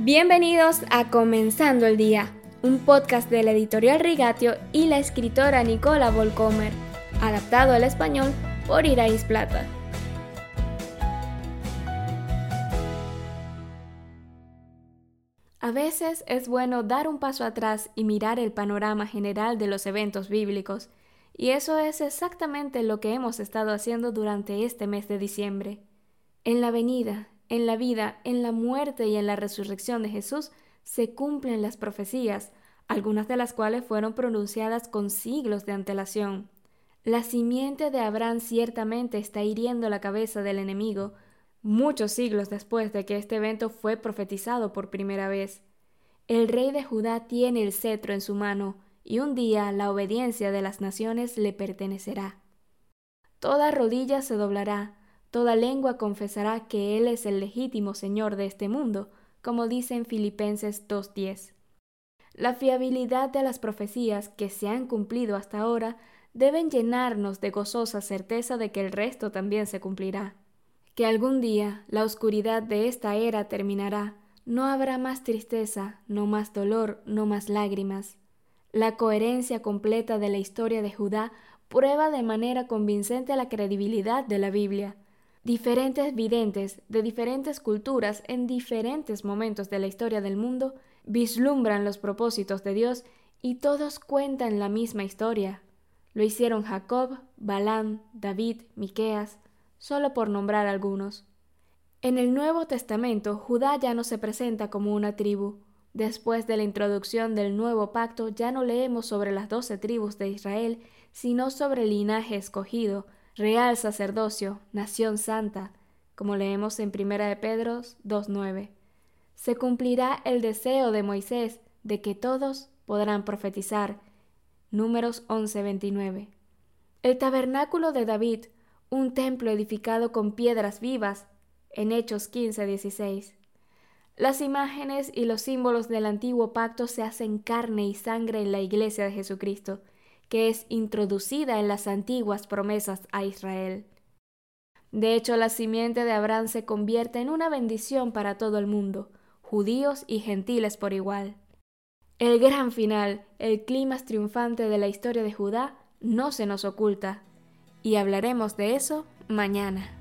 Bienvenidos a Comenzando el Día, un podcast de la editorial Rigatio y la escritora Nicola Volcomer, adaptado al español por Irais Plata. A veces es bueno dar un paso atrás y mirar el panorama general de los eventos bíblicos, y eso es exactamente lo que hemos estado haciendo durante este mes de diciembre. En la venida, en la vida, en la muerte y en la resurrección de Jesús se cumplen las profecías, algunas de las cuales fueron pronunciadas con siglos de antelación. La simiente de Abraham ciertamente está hiriendo la cabeza del enemigo, muchos siglos después de que este evento fue profetizado por primera vez. El rey de Judá tiene el cetro en su mano, y un día la obediencia de las naciones le pertenecerá. Toda rodilla se doblará, Toda lengua confesará que Él es el legítimo Señor de este mundo, como dice en Filipenses 2.10. La fiabilidad de las profecías que se han cumplido hasta ahora deben llenarnos de gozosa certeza de que el resto también se cumplirá. Que algún día la oscuridad de esta era terminará, no habrá más tristeza, no más dolor, no más lágrimas. La coherencia completa de la historia de Judá prueba de manera convincente la credibilidad de la Biblia. Diferentes videntes de diferentes culturas en diferentes momentos de la historia del mundo vislumbran los propósitos de Dios y todos cuentan la misma historia. Lo hicieron Jacob, Balán, David, Miqueas, solo por nombrar algunos. En el Nuevo Testamento, Judá ya no se presenta como una tribu. Después de la introducción del nuevo pacto, ya no leemos sobre las doce tribus de Israel, sino sobre el linaje escogido, real sacerdocio, nación santa, como leemos en 1 de Pedro 2.9. Se cumplirá el deseo de Moisés de que todos podrán profetizar. Números 11.29. El tabernáculo de David, un templo edificado con piedras vivas, en Hechos 15.16. Las imágenes y los símbolos del antiguo pacto se hacen carne y sangre en la iglesia de Jesucristo, que es introducida en las antiguas promesas a Israel. De hecho, la simiente de Abraham se convierte en una bendición para todo el mundo, judíos y gentiles por igual. El gran final, el clima triunfante de la historia de Judá, no se nos oculta, y hablaremos de eso mañana.